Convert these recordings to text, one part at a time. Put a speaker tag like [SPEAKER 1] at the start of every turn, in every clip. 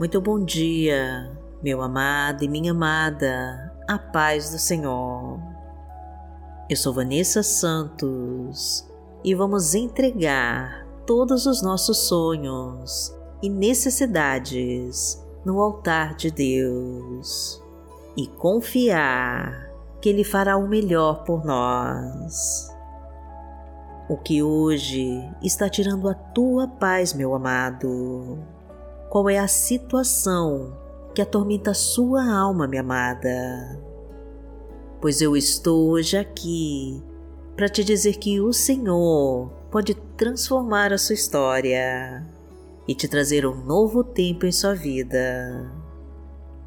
[SPEAKER 1] Muito bom dia, meu amado e minha amada, a paz do Senhor. Eu sou Vanessa Santos e vamos entregar todos os nossos sonhos e necessidades no altar de Deus e confiar que Ele fará o melhor por nós. O que hoje está tirando a tua paz, meu amado? Qual é a situação que atormenta sua alma, minha amada? Pois eu estou hoje aqui para te dizer que o Senhor pode transformar a sua história e te trazer um novo tempo em sua vida.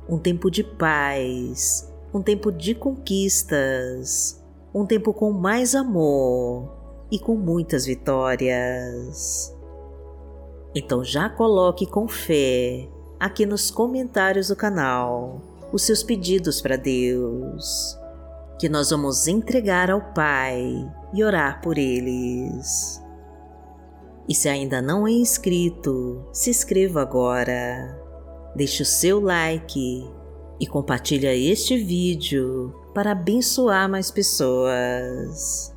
[SPEAKER 1] Um tempo de paz, um tempo de conquistas, um tempo com mais amor e com muitas vitórias. Então já coloque com fé aqui nos comentários do canal os seus pedidos para Deus, que nós vamos entregar ao Pai e orar por eles. E se ainda não é inscrito, se inscreva agora, deixe o seu like e compartilhe este vídeo para abençoar mais pessoas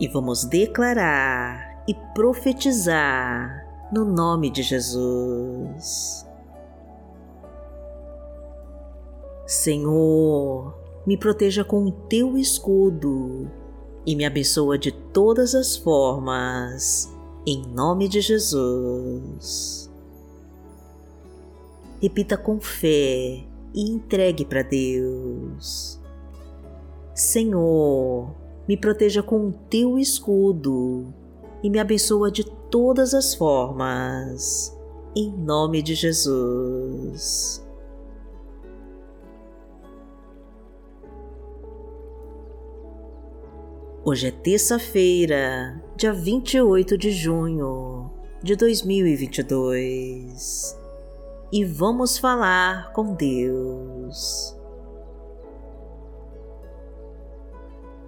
[SPEAKER 1] e vamos declarar e profetizar no nome de Jesus. Senhor, me proteja com o teu escudo e me abençoa de todas as formas, em nome de Jesus. Repita com fé e entregue para Deus. Senhor, me proteja com o teu escudo e me abençoa de todas as formas, em nome de Jesus. Hoje é terça-feira, dia 28 de junho de 2022 e vamos falar com Deus.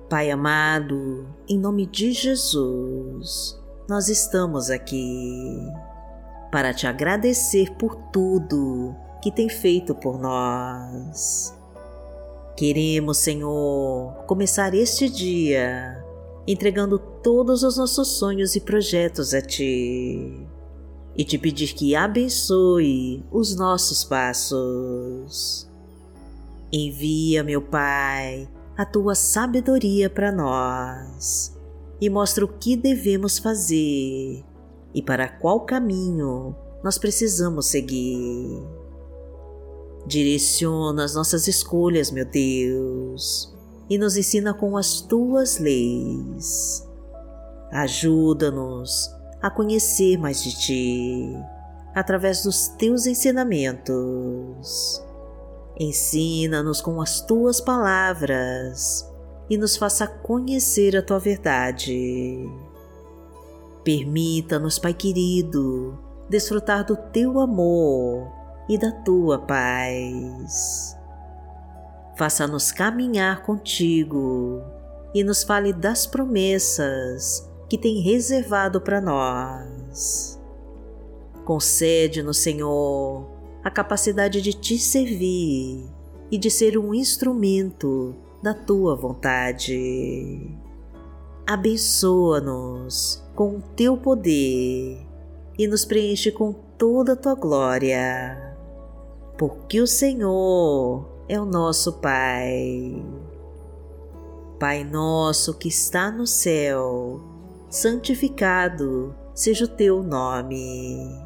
[SPEAKER 1] Pai amado, em nome de Jesus, nós estamos aqui para te agradecer por tudo que tem feito por nós. Queremos, Senhor, começar este dia entregando todos os nossos sonhos e projetos a Ti e te pedir que abençoe os nossos passos. Envia, meu Pai, a tua sabedoria para nós e mostra o que devemos fazer e para qual caminho nós precisamos seguir. Direciona as nossas escolhas, meu Deus, e nos ensina com as tuas leis. Ajuda-nos a conhecer mais de ti através dos teus ensinamentos Ensina-nos com as tuas palavras e nos faça conhecer a tua verdade. Permita-nos, Pai querido, desfrutar do teu amor e da tua paz. Faça-nos caminhar contigo e nos fale das promessas que tem reservado para nós. Concede-nos, Senhor, a capacidade de te servir e de ser um instrumento da tua vontade. Abençoa-nos com o teu poder e nos preenche com toda a tua glória, porque o Senhor é o nosso Pai. Pai nosso que está no céu, santificado seja o teu nome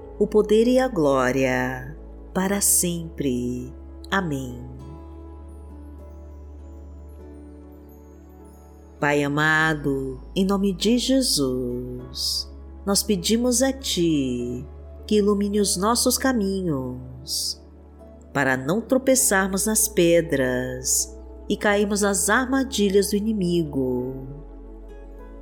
[SPEAKER 1] o poder e a glória, para sempre. Amém. Pai amado, em nome de Jesus, nós pedimos a Ti que ilumine os nossos caminhos, para não tropeçarmos nas pedras e cairmos nas armadilhas do inimigo.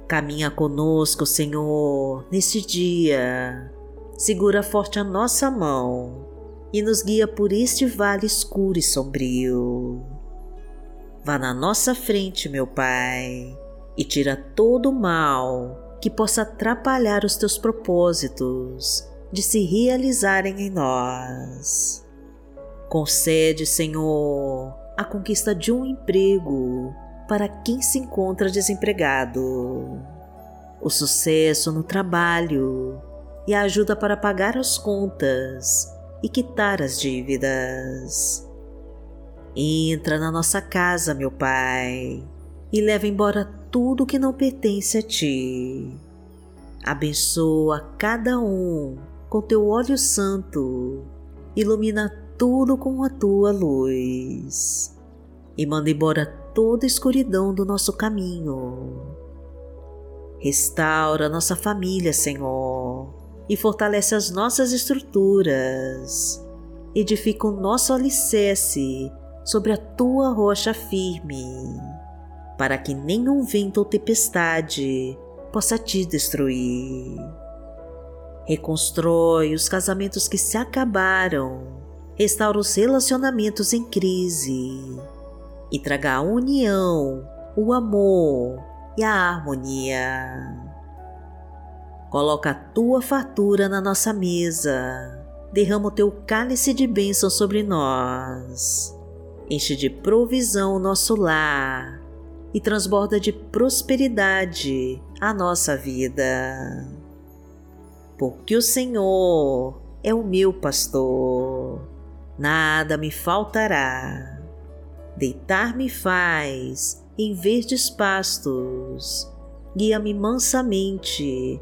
[SPEAKER 1] Caminha conosco, Senhor, neste dia. Segura forte a nossa mão e nos guia por este vale escuro e sombrio. Vá na nossa frente, meu Pai, e tira todo o mal que possa atrapalhar os teus propósitos de se realizarem em nós. Concede, Senhor, a conquista de um emprego para quem se encontra desempregado, o sucesso no trabalho e a ajuda para pagar as contas e quitar as dívidas. Entra na nossa casa, meu Pai, e leva embora tudo que não pertence a Ti. Abençoa cada um com Teu óleo santo, ilumina tudo com a Tua luz e manda embora toda a escuridão do nosso caminho. Restaura nossa família, Senhor, e fortalece as nossas estruturas. Edifica o nosso alicerce sobre a tua rocha firme, para que nenhum vento ou tempestade possa te destruir. Reconstrói os casamentos que se acabaram, restaura os relacionamentos em crise e traga a união, o amor e a harmonia. Coloca a tua fartura na nossa mesa, derrama o teu cálice de bênção sobre nós. Enche de provisão o nosso lar. E transborda de prosperidade a nossa vida. Porque o Senhor é o meu pastor, nada me faltará. Deitar-me faz em verdes pastos, guia-me mansamente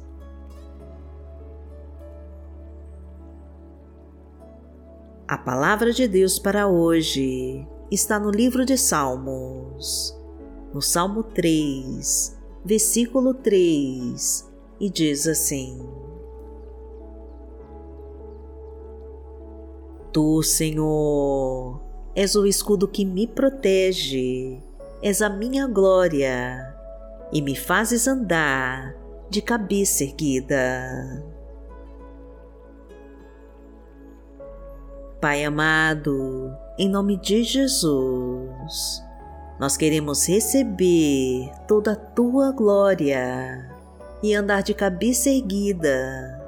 [SPEAKER 1] A palavra de Deus para hoje está no livro de Salmos, no Salmo 3, versículo 3, e diz assim: Tu, Senhor, és o escudo que me protege, és a minha glória e me fazes andar de cabeça erguida. Pai amado, em nome de Jesus, nós queremos receber toda a tua glória e andar de cabeça erguida,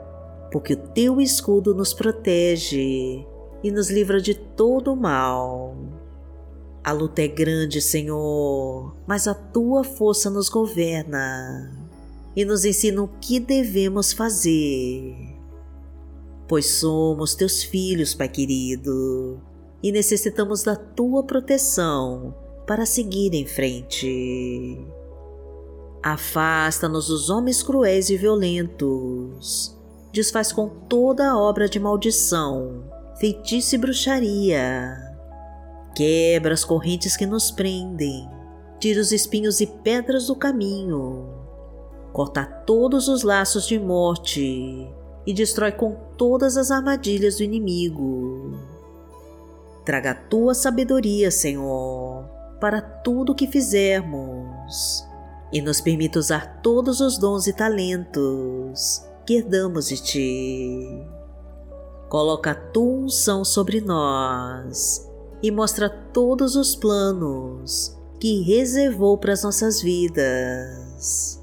[SPEAKER 1] porque o teu escudo nos protege e nos livra de todo o mal. A luta é grande, Senhor, mas a tua força nos governa e nos ensina o que devemos fazer. Pois somos teus filhos, Pai querido, e necessitamos da tua proteção para seguir em frente. Afasta-nos dos homens cruéis e violentos. Desfaz com toda a obra de maldição, feitiço e bruxaria. Quebra as correntes que nos prendem. Tira os espinhos e pedras do caminho. Corta todos os laços de morte e destrói com todas as armadilhas do inimigo. Traga a tua sabedoria, Senhor para tudo o que fizermos e nos permita usar todos os dons e talentos que herdamos de Ti. Coloca a Tua unção sobre nós e mostra todos os planos que reservou para as nossas vidas.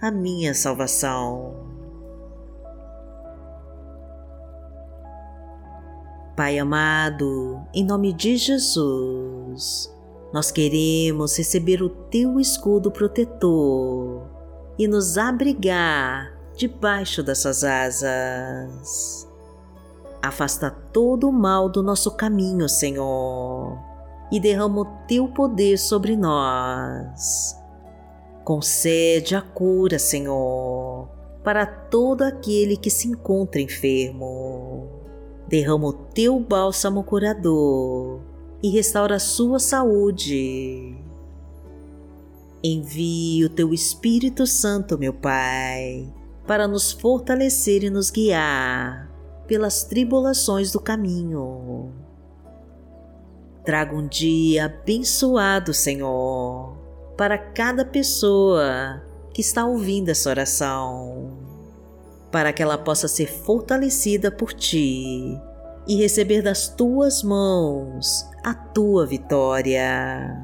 [SPEAKER 1] a minha salvação. Pai amado, em nome de Jesus, nós queremos receber o teu escudo protetor e nos abrigar debaixo das suas asas. Afasta todo o mal do nosso caminho, Senhor, e derrama o teu poder sobre nós. Concede a cura, Senhor, para todo aquele que se encontra enfermo derrama o teu bálsamo curador e restaura a sua saúde. Envie o teu Espírito Santo, meu Pai, para nos fortalecer e nos guiar pelas tribulações do caminho. Traga um dia abençoado, Senhor, para cada pessoa que está ouvindo essa oração para que ela possa ser fortalecida por ti e receber das tuas mãos a tua vitória.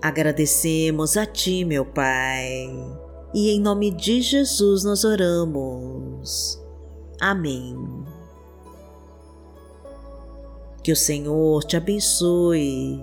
[SPEAKER 1] Agradecemos a ti, meu Pai, e em nome de Jesus nós oramos. Amém. Que o Senhor te abençoe,